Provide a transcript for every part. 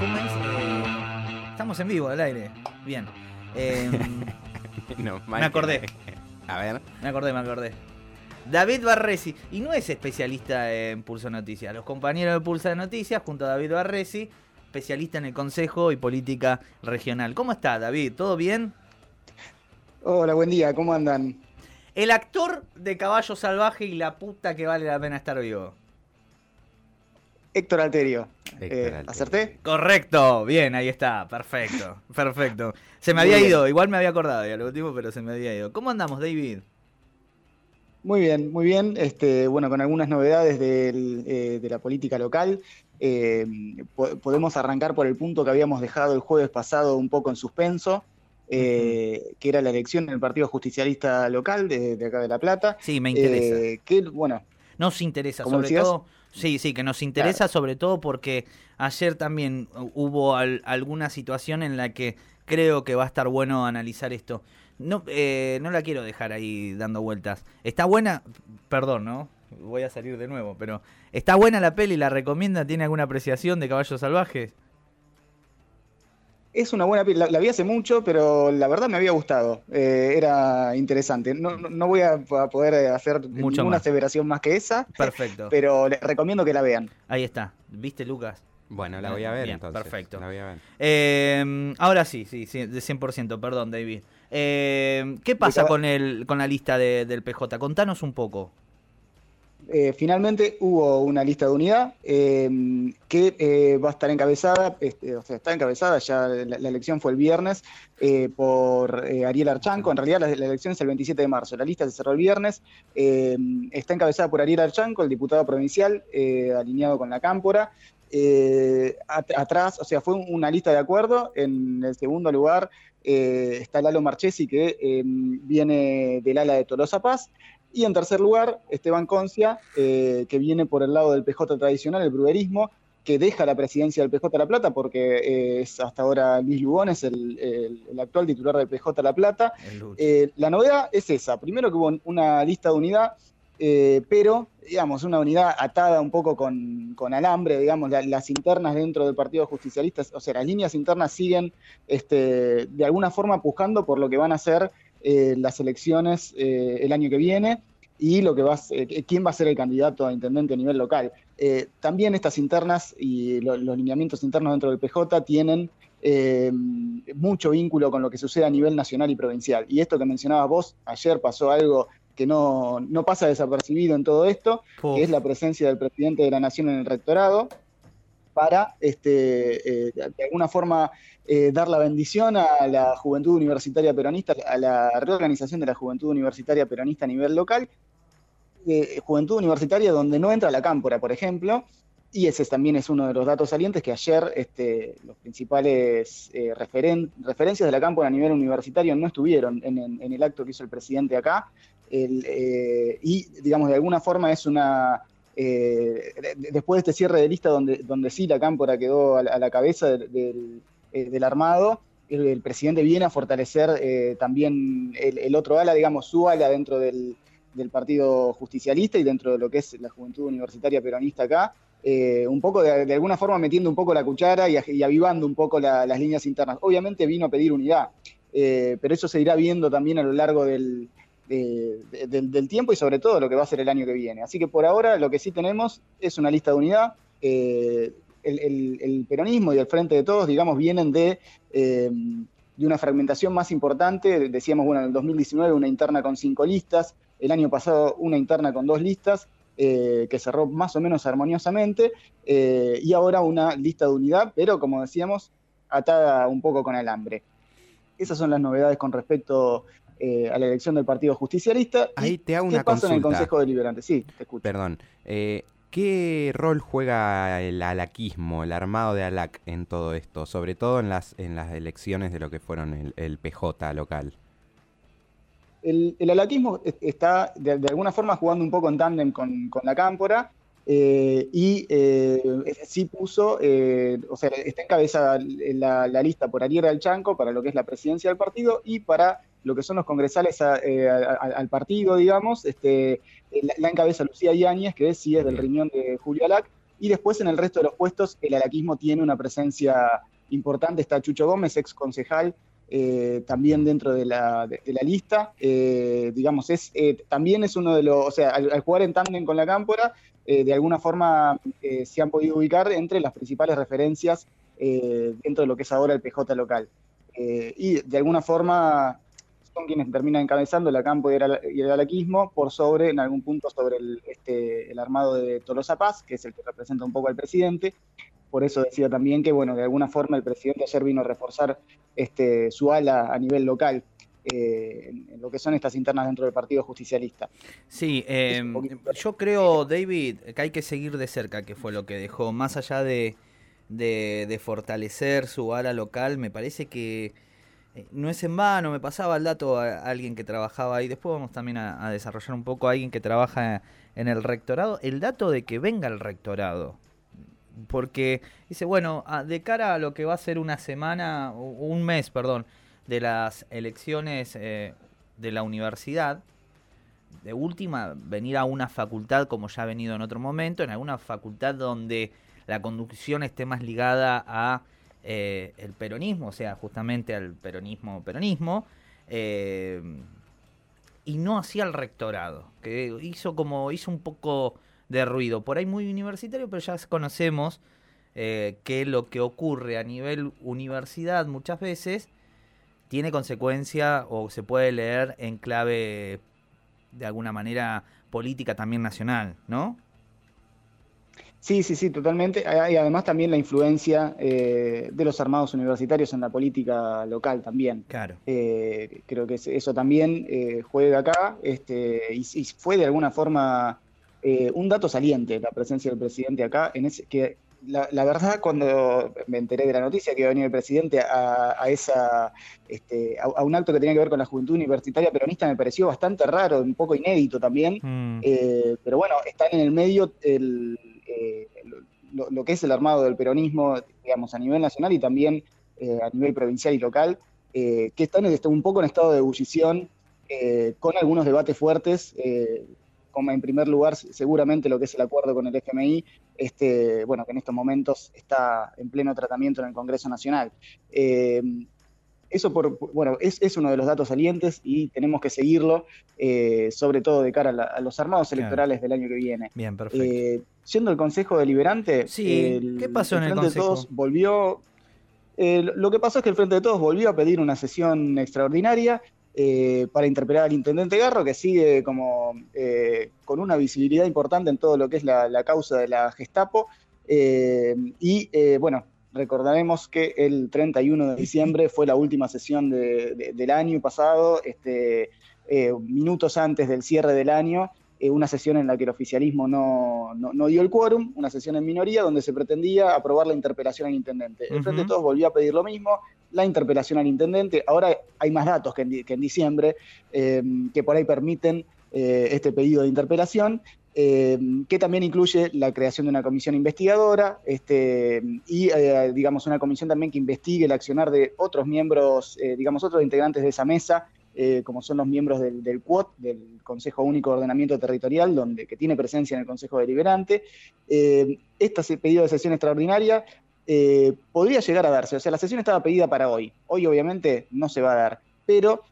Eh, estamos en vivo, al aire. Bien. Eh, No, me acordé. A ver. Me acordé, me acordé. David Barresi, y no es especialista en Pulso Noticias, los compañeros de Pulso de Noticias, junto a David Barresi, especialista en el Consejo y Política Regional. ¿Cómo está, David? ¿Todo bien? Hola, buen día, ¿cómo andan? El actor de Caballo Salvaje y la puta que vale la pena estar vivo. Héctor Alterio. Eh. ¿Acerté? Correcto, bien, ahí está, perfecto, perfecto. Se me había Muy bien. ido, igual me había acordado ya lo último, pero se me había ido. ¿Cómo andamos, David? Muy bien, muy bien. Este, bueno, con algunas novedades del, eh, de la política local. Eh, po- podemos arrancar por el punto que habíamos dejado el jueves pasado un poco en suspenso, eh, que era la elección en el Partido Justicialista Local de, de acá de La Plata. Sí, me interesa. Eh, que, bueno, Nos interesa, ¿Cómo sobre decías? todo. Sí, sí, que nos interesa sobre todo porque ayer también hubo al- alguna situación en la que creo que va a estar bueno analizar esto. No, eh, no la quiero dejar ahí dando vueltas. Está buena, perdón, ¿no? Voy a salir de nuevo, pero ¿está buena la peli? ¿La recomienda? ¿Tiene alguna apreciación de Caballos Salvajes? Es una buena peli. La, la vi hace mucho, pero la verdad me había gustado. Eh, era interesante. No, no, no voy a, poder hacer Mucho ninguna más. aseveración más que esa, Perfecto. pero les recomiendo que la vean. Ahí está. ¿Viste, Lucas? Bueno, la voy a ver Bien, entonces. perfecto. La voy a ver. Eh, ahora sí, sí, sí, de 100%, perdón, David. Eh, ¿Qué pasa con, el, con la lista de- del PJ? Contanos un poco. Eh, finalmente hubo una lista de unidad eh, que eh, va a estar encabezada, este, o sea, está encabezada, ya la, elección fue el viernes, por Ariel Archanco. En realidad la, elección es el 27 de marzo, la lista se cerró el viernes. está encabezada por Ariel Archanco, el diputado provincial, alineado con la Cámpora. At- atrás, o sea, fue una lista de acuerdo. En el segundo lugar está Lalo Marchesi, que viene del ala de Tolosa Paz. Y en tercer lugar, Esteban Concia, eh, que viene por el lado del PJ tradicional, el bruderismo, que deja la presidencia del PJ La Plata, porque eh, es hasta ahora Luis Lugones, el, el- el actual titular del PJ La Plata. Eh, la novedad es esa. Primero que hubo una lista de unidad, eh, pero, digamos, una unidad atada un poco con, con alambre, digamos, la- las internas dentro del Partido Justicialista, o sea, las líneas internas siguen este, de alguna forma pujando por lo que van a ser eh, las elecciones eh, el año que viene y lo que va a ser- eh, quién va a ser el candidato a intendente a nivel local. Eh, también estas internas y lo- los lineamientos internos dentro del PJ tienen eh, mucho vínculo con lo que sucede a nivel nacional y provincial. Y esto que mencionabas vos, ayer pasó algo que no, no pasa desapercibido en todo esto, que es la presencia del presidente de la Nación en el rectorado para, este, eh, de alguna forma, eh, dar la bendición a la juventud universitaria peronista, a la reorganización de la juventud universitaria peronista a nivel local, eh, juventud universitaria donde no entra la cámpora, por ejemplo, y ese también es uno de los datos salientes que ayer este, los principales referen- referencias de la cámpora a nivel universitario no estuvieron en, el acto que hizo el presidente acá, y digamos de alguna forma es una... eh, de- después de este cierre de lista donde, donde sí la cámpora quedó a la, cabeza del, eh, armado, el, presidente viene a fortalecer eh, también el, otro ala, digamos, su ala dentro del, Partido Justicialista y dentro de lo que es la Juventud Universitaria Peronista acá, un poco de, alguna forma metiendo un poco la cuchara y, avivando un poco la- las líneas internas. Obviamente vino a pedir unidad, pero eso se irá viendo también a lo largo del, de- del, tiempo y sobre todo lo que va a ser el año que viene. Así que por ahora lo que sí tenemos es una lista de unidad. eh, el, peronismo y el Frente de Todos, digamos, vienen de, eh, de una fragmentación más importante. Decíamos, bueno, en el 2019 una interna con cinco listas, el año pasado una interna con dos listas, eh, que cerró más o menos armoniosamente, eh, y ahora una lista de unidad, pero como decíamos, atada un poco con alambre. Esas son las novedades con respecto eh, a la elección del Partido Justicialista. ¿Y Ahí te hago ¿Qué una pasa en el consulta. Consejo Deliberante? Sí, te escucho. Perdón. eh, ¿Qué rol juega el alaquismo, el armado de ALAC en todo esto? Sobre todo en las, en las elecciones de lo que fueron el, el PJ local. el, el alaquismo es- está de, de alguna forma jugando un poco en tándem con, con la cámpora eh, y eh, sí puso, eh, o sea, está encabezada la, la lista por Ariel Alchanco para lo que es la presidencia del partido y para lo que son los congresales a- eh, a- a- al partido, digamos, este, eh, la, la encabeza Lucía Yáñez, que sí es del riñón de Julio Alac, Y después en el resto de los puestos el alaquismo tiene una presencia importante. Está Chucho Gómez, ex concejal, eh, también dentro de la, lista. Eh, digamos, es, también es uno de los, o sea, al, jugar en tándem con la Cámpora, de alguna forma se han podido ubicar entre las principales referencias dentro de lo que es ahora el PJ local. y de alguna forma son quienes terminan encabezando la campo y el alaquismo por sobre, en algún punto, sobre el, este, el armado de Tolosa Paz, que es el que representa un poco al presidente. Por eso decía también que, bueno, de alguna forma el presidente ayer vino a reforzar este, su ala a nivel local. Eh, en, lo que son estas internas dentro del Partido Justicialista. Sí, em, yo creo, David, que hay que seguir de cerca, que fue lo que dejó, más allá de, de fortalecer su ala local, me parece que eh, no es en vano, me pasaba el dato a, alguien que trabajaba ahí, después vamos también a, desarrollar un poco a alguien que trabaja en el rectorado, el dato de que venga el rectorado. Porque dice, bueno, de cara a lo que va a ser una semana, un mes, perdón, de las elecciones eh, de la universidad, de última, venir a una facultad como ya ha venido en otro momento, en alguna facultad donde la conducción esté más ligada a eh, el peronismo, o sea, justamente al peronismo peronismo, eh, y no hacía el rectorado, que hizo como, hizo un poco de ruido, por ahí muy universitario, pero ya conocemos eh, que lo que ocurre a nivel universidad muchas veces tiene consecuencia o se puede leer en clave de alguna manera política también nacional, ¿no? Sí, sí, sí, totalmente. Y además también la influencia eh, de los armados universitarios en la política local también. Claro. Eh, creo que eso también eh, juega acá este, y, fue de alguna forma un dato saliente la presencia del presidente acá. En ese, que la, verdad, cuando me enteré de la noticia que iba a venir el presidente a, esa, este, a, un acto que tenía que ver con la juventud universitaria peronista, me pareció bastante raro, un poco inédito también. Mm. pero bueno, están en el medio el eh, lo, que es el armado del peronismo, digamos, a nivel nacional y también eh, a nivel provincial y local, eh, que están un poco en estado de ebullición, con algunos debates fuertes, como en primer lugar seguramente lo que es el acuerdo con el FMI, este, bueno, que en estos momentos está en pleno tratamiento en el Congreso Nacional. Eso, por, bueno, es, es, uno de los datos salientes y tenemos que seguirlo, eh, sobre todo de cara a, los armados electorales del año que viene. Bien, perfecto. Eh, siendo el Consejo Deliberante, sí. ¿qué pasó en el Frente de Todos volvió. Eh, lo que pasó es que el Frente de Todos volvió a pedir una sesión extraordinaria para interpelar al intendente Garro, que sigue como con una visibilidad importante en todo lo que es la, la causa de la Gestapo. y bueno, Recordaremos que el 31 de diciembre fue la última sesión del año pasado, este, eh, minutos antes del cierre del año, eh, una sesión en la que el oficialismo no, dio el quórum, una sesión en minoría donde se pretendía aprobar la interpelación al intendente. El Frente de Todos volvió a pedir lo mismo, la interpelación al intendente. Ahora hay más datos que en, diciembre eh, que por ahí permiten este pedido de interpelación. Eh, que también incluye la creación de una comisión investigadora este, y, eh, digamos, una comisión también que investigue el accionar de otros miembros, eh, digamos, otros integrantes de esa mesa, como son los miembros del, del CUOT, del Consejo Único de Ordenamiento Territorial, donde, que tiene presencia en el Consejo Deliberante. este pedido de sesión extraordinaria podría llegar a darse, o sea, la sesión estaba pedida para hoy. Hoy obviamente no se va a dar, pero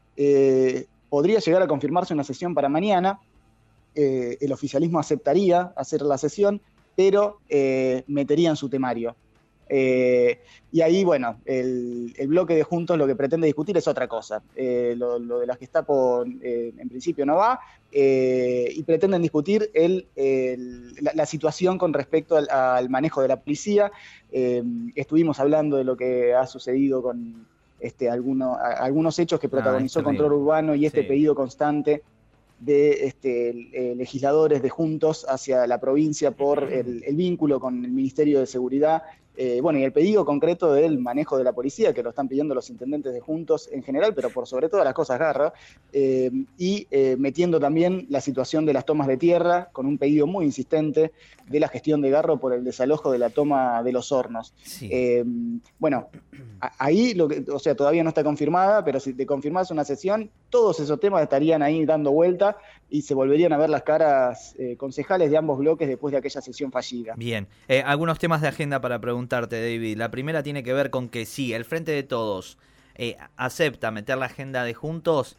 podría llegar a confirmarse una sesión para mañana, eh, el oficialismo aceptaría hacer la sesión, pero eh, metería en su temario. Eh, y ahí, bueno, el, bloque de Juntos lo que pretende discutir es otra cosa. Lo, de las Gestapo en principio no va y pretenden discutir el, la, situación con respecto al, manejo de la policía. estuvimos hablando de lo que ha sucedido con este, algunos hechos que ah, protagonizó Control Urbano y este pedido constante de este, eh, legisladores de Juntos hacia la provincia por el, vínculo con el Ministerio de Seguridad eh, bueno, y el pedido concreto del manejo de la policía, que lo están pidiendo los intendentes de Juntos en general, pero por sobre todas las cosas Garra, eh, y eh, metiendo también la situación de las tomas de tierra, con un pedido muy insistente de la gestión de Garro por el desalojo de la toma de los hornos. bueno, ahí, lo que, o sea, todavía no está confirmada, pero si te confirmas una sesión, todos esos temas estarían ahí dando vuelta, y se volverían a ver las caras eh, concejales de ambos bloques después de aquella sesión fallida. Bien, eh, algunos temas de agenda para preguntarte, David. La primera tiene que ver con que sí, el Frente de Todos eh, acepta meter la agenda de juntos.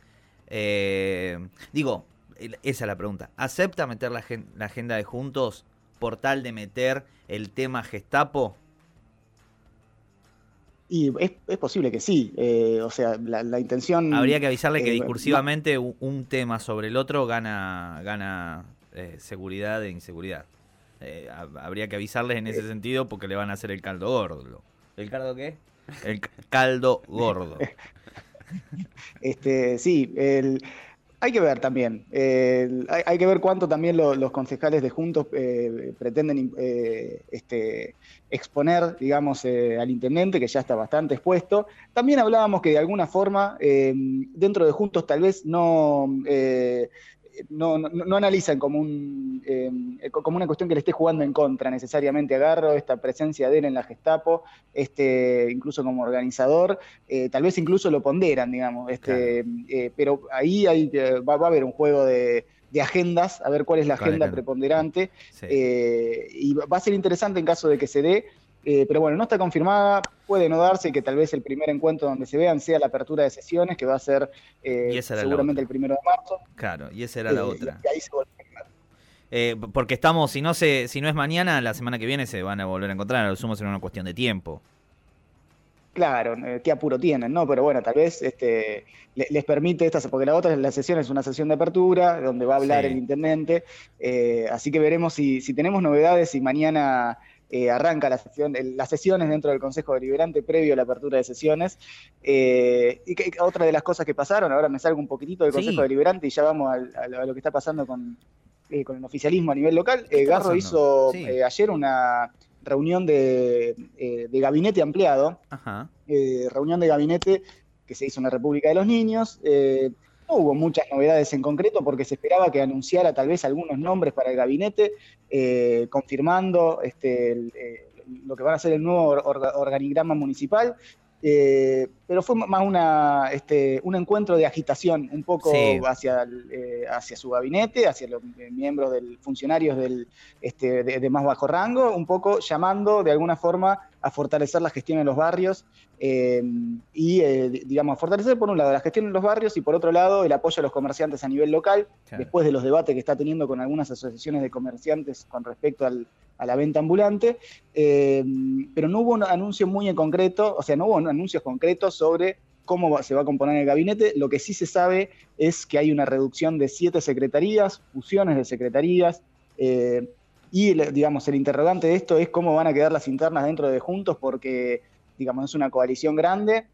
digo, esa es la pregunta. ¿Acepta meter la agenda de juntos por tal de meter el tema Gestapo? Y es, posible que sí, eh, o sea, la, intención... Habría que avisarle que eh, discursivamente un tema sobre el otro gana, gana eh, seguridad e inseguridad. habría que avisarles en ese sentido porque le van a hacer el caldo gordo. ¿El caldo qué? El caldo gordo. este, sí, el, hay que ver también, hay, que ver cuánto también los concejales de Juntos eh, pretenden eh, este, exponer, digamos, eh, al intendente, que ya está bastante expuesto. También hablábamos que de alguna forma, dentro de Juntos tal vez no no, no, analizan como, un, eh, como una cuestión que le esté jugando en contra necesariamente. A esta presencia de él en la Gestapo, este, incluso como organizador, eh, tal vez incluso lo ponderan, digamos, este, eh, pero ahí hay, va, a haber un juego de, agendas, a ver cuál es la agenda preponderante, y va a ser interesante en caso de que se dé eh, pero bueno, no está confirmada, puede no darse que tal vez el primer encuentro donde se vean sea la apertura de sesiones, que va a ser eh, seguramente el primero de marzo. Claro, y esa era la eh, otra. Y ahí se porque estamos, si no se, si no es mañana, la semana que viene se van a volver a encontrar, lo sumo será una cuestión de tiempo. Claro, qué apuro tienen, ¿no? Pero bueno, tal vez este, les permite esta, porque la otra la sesión es una sesión de apertura, donde va a hablar el intendente, así que veremos si, si tenemos novedades y mañana eh, arranca la sesión, las sesiones dentro del Consejo Deliberante previo a la apertura de sesiones. Eh, y que, otra de las cosas que pasaron, ahora me salgo un poquitito del Consejo Deliberante y ya vamos a, lo que está pasando con, eh, con el oficialismo a nivel local. Garro hizo ayer una reunión de, gabinete ampliado, reunión de gabinete que se hizo en la República de los Niños. No hubo muchas novedades en concreto porque se esperaba que anunciara tal vez algunos nombres para el gabinete, eh, confirmando este, eh, lo que va a ser el nuevo organigrama municipal. Eh, pero fue más una, este, un encuentro de agitación, un poco hacia, hacia su gabinete, hacia los miembros del funcionarios del, este, de, más bajo rango, un poco llamando de alguna forma a fortalecer la gestión en los barrios eh, y, eh, digamos, a fortalecer por un lado la gestión en los barrios y por otro lado el apoyo a los comerciantes a nivel local, después de los debates que está teniendo con algunas asociaciones de comerciantes con respecto a la venta ambulante, eh, pero no hubo un anuncio muy en concreto, o sea, no hubo anuncios concretos sobre cómo se va a componer el gabinete. Lo que sí se sabe es que hay una reducción de siete secretarías, fusiones de secretarías, y, digamos, el interrogante de esto es cómo van a quedar las internas dentro de Juntos, porque, digamos, es una coalición grande.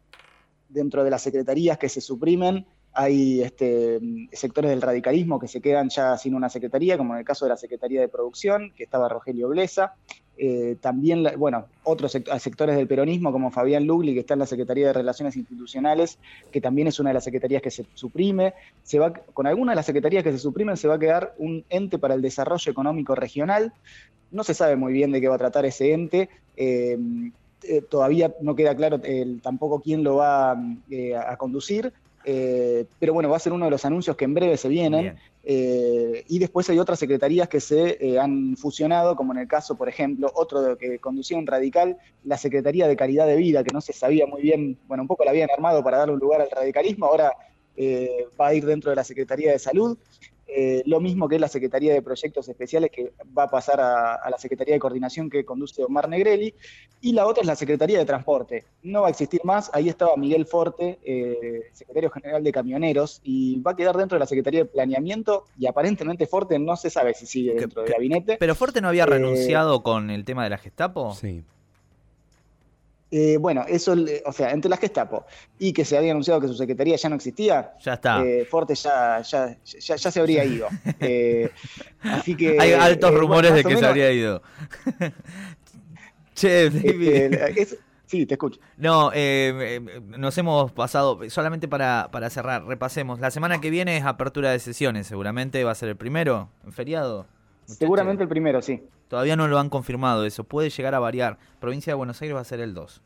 Dentro de las secretarías que se suprimen, hay este, sectores del radicalismo que se quedan ya sin una secretaría, como en el caso de la Secretaría de Producción, que estaba Rogelio Blesa. Eh, también, bueno, otros sectores del peronismo, como Fabián Lugli, que está en la Secretaría de Relaciones Institucionales, que también es una de las secretarías que se suprime. Se va, con algunas de las secretarías que se suprimen se va a quedar un ente para el desarrollo económico regional. No se sabe muy bien de qué va a tratar ese ente. Eh, eh, todavía no queda claro tampoco quién lo va a conducir. Pero bueno, va a ser uno de los anuncios que en breve se vienen. Eh, y después hay otras secretarías que se eh, han fusionado, como en el caso, por ejemplo, otro que conducía un radical, la Secretaría de Calidad de Vida, que no se sabía muy bien, bueno, un poco la habían armado para darle un lugar al radicalismo, ahora eh, va a ir dentro de la Secretaría de Salud. Eh, lo mismo que la Secretaría de Proyectos Especiales, que va a pasar a, la Secretaría de Coordinación que conduce Omar Negrelli, y la otra es la Secretaría de Transporte. No va a existir más, ahí estaba Miguel Forte, eh, secretario general de Camioneros, y va a quedar dentro de la Secretaría de Planeamiento, y aparentemente Forte no se sabe si sigue dentro del gabinete. ¿Pero Forte no había eh, renunciado con el tema de la Gestapo? Sí. Eh, bueno, eso, o sea, entre las Gestapo y que se había anunciado que su secretaría ya no existía, ya está. Eh, Forte ya, ya, ya, se habría ido. Eh, así que. Hay altos rumores de que se habría ido. che, David. sí, te escucho. No, nos hemos pasado, solamente para, para cerrar, repasemos. La semana que viene es apertura de sesiones, seguramente va a ser el primero, en feriado. Seguramente el primero, sí. Todavía no lo han confirmado eso, puede llegar a variar. Provincia de Buenos Aires va a ser el 2.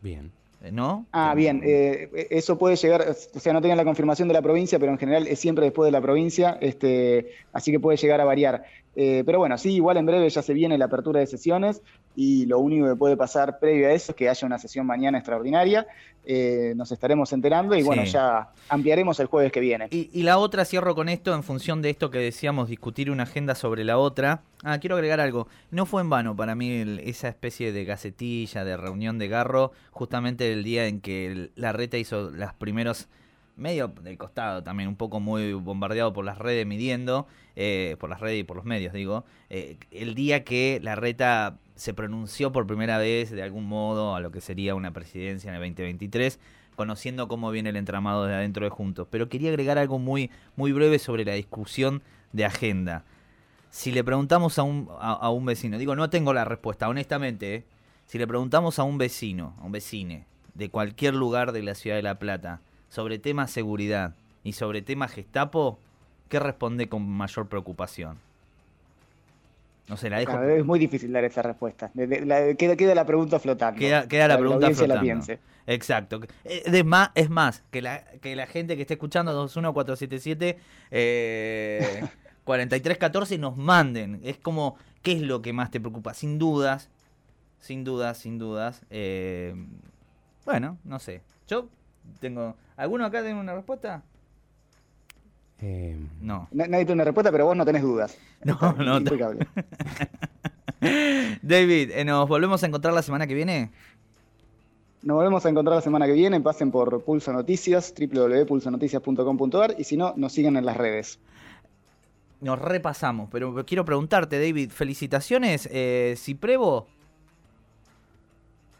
Bien. ¿no? Ah, bien, eh, eso puede llegar, o sea, no tenía la confirmación de la provincia, pero en general es siempre después de la provincia, este, así que puede llegar a variar. Eh, pero bueno, sí, igual en breve ya se viene la apertura de sesiones y lo único que puede pasar previo a eso es que haya una sesión mañana extraordinaria. Eh, nos estaremos enterando y bueno, ya ampliaremos el jueves que viene. Y, la otra, cierro con esto, en función de esto que decíamos, discutir una agenda sobre la otra. Ah, quiero agregar algo. No fue en vano para mí esa especie de gacetilla, de reunión de garro, justamente el día en que la reta hizo las primeros medio del costado también, un poco muy bombardeado por las redes midiendo, eh, por las redes y por los medios, digo, eh, el día que la reta se pronunció por primera vez de algún modo a lo que sería una presidencia en el 2023, conociendo cómo viene el entramado de adentro de Juntos. Pero quería agregar algo muy, muy breve sobre la discusión de agenda. Si le preguntamos a un, a, un vecino, digo, no tengo la respuesta, honestamente, ¿eh? si le preguntamos a un vecino, a un vecine de cualquier lugar de la ciudad de La Plata, sobre temas seguridad y sobre temas Gestapo, ¿qué responde con mayor preocupación? No sé, la dejo. es muy difícil dar esa respuesta. queda, la pregunta flotando. Queda, la pregunta flotando. Exacto. Es más, es más que, la, que la gente que esté escuchando 21477 eh, 4314 nos manden. Es como, ¿qué es lo que más te preocupa? Sin dudas, sin dudas, sin dudas. Eh, bueno, no sé. Yo tengo. ¿Alguno acá tiene una respuesta? Eh, no. Nadie tiene una respuesta, pero vos no tenés dudas. No, no. David, eh, ¿nos volvemos a encontrar la semana que viene? Nos volvemos a encontrar la semana que viene. Pasen por Pulso Noticias, www.pulsonoticias.com.ar y si no, nos siguen en las redes. Nos repasamos, pero quiero preguntarte, David, felicitaciones. Eh, si pruebo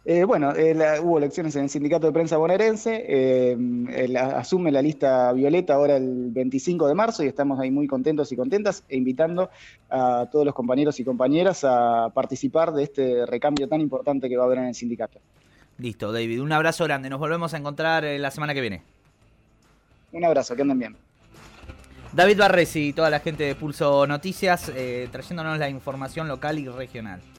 eh, bueno, eh, hubo elecciones en el Sindicato de Prensa Bonaerense, eh, asume la lista Violeta ahora el 25 de marzo y estamos ahí muy contentos y contentas e invitando a todos los compañeros y compañeras a participar de este recambio tan importante que va a haber en el sindicato. Listo, David, un abrazo grande, nos volvemos a encontrar la semana que viene. Un abrazo, que anden bien. David Barresi y toda la gente de Pulso Noticias trayéndonos la información local y regional.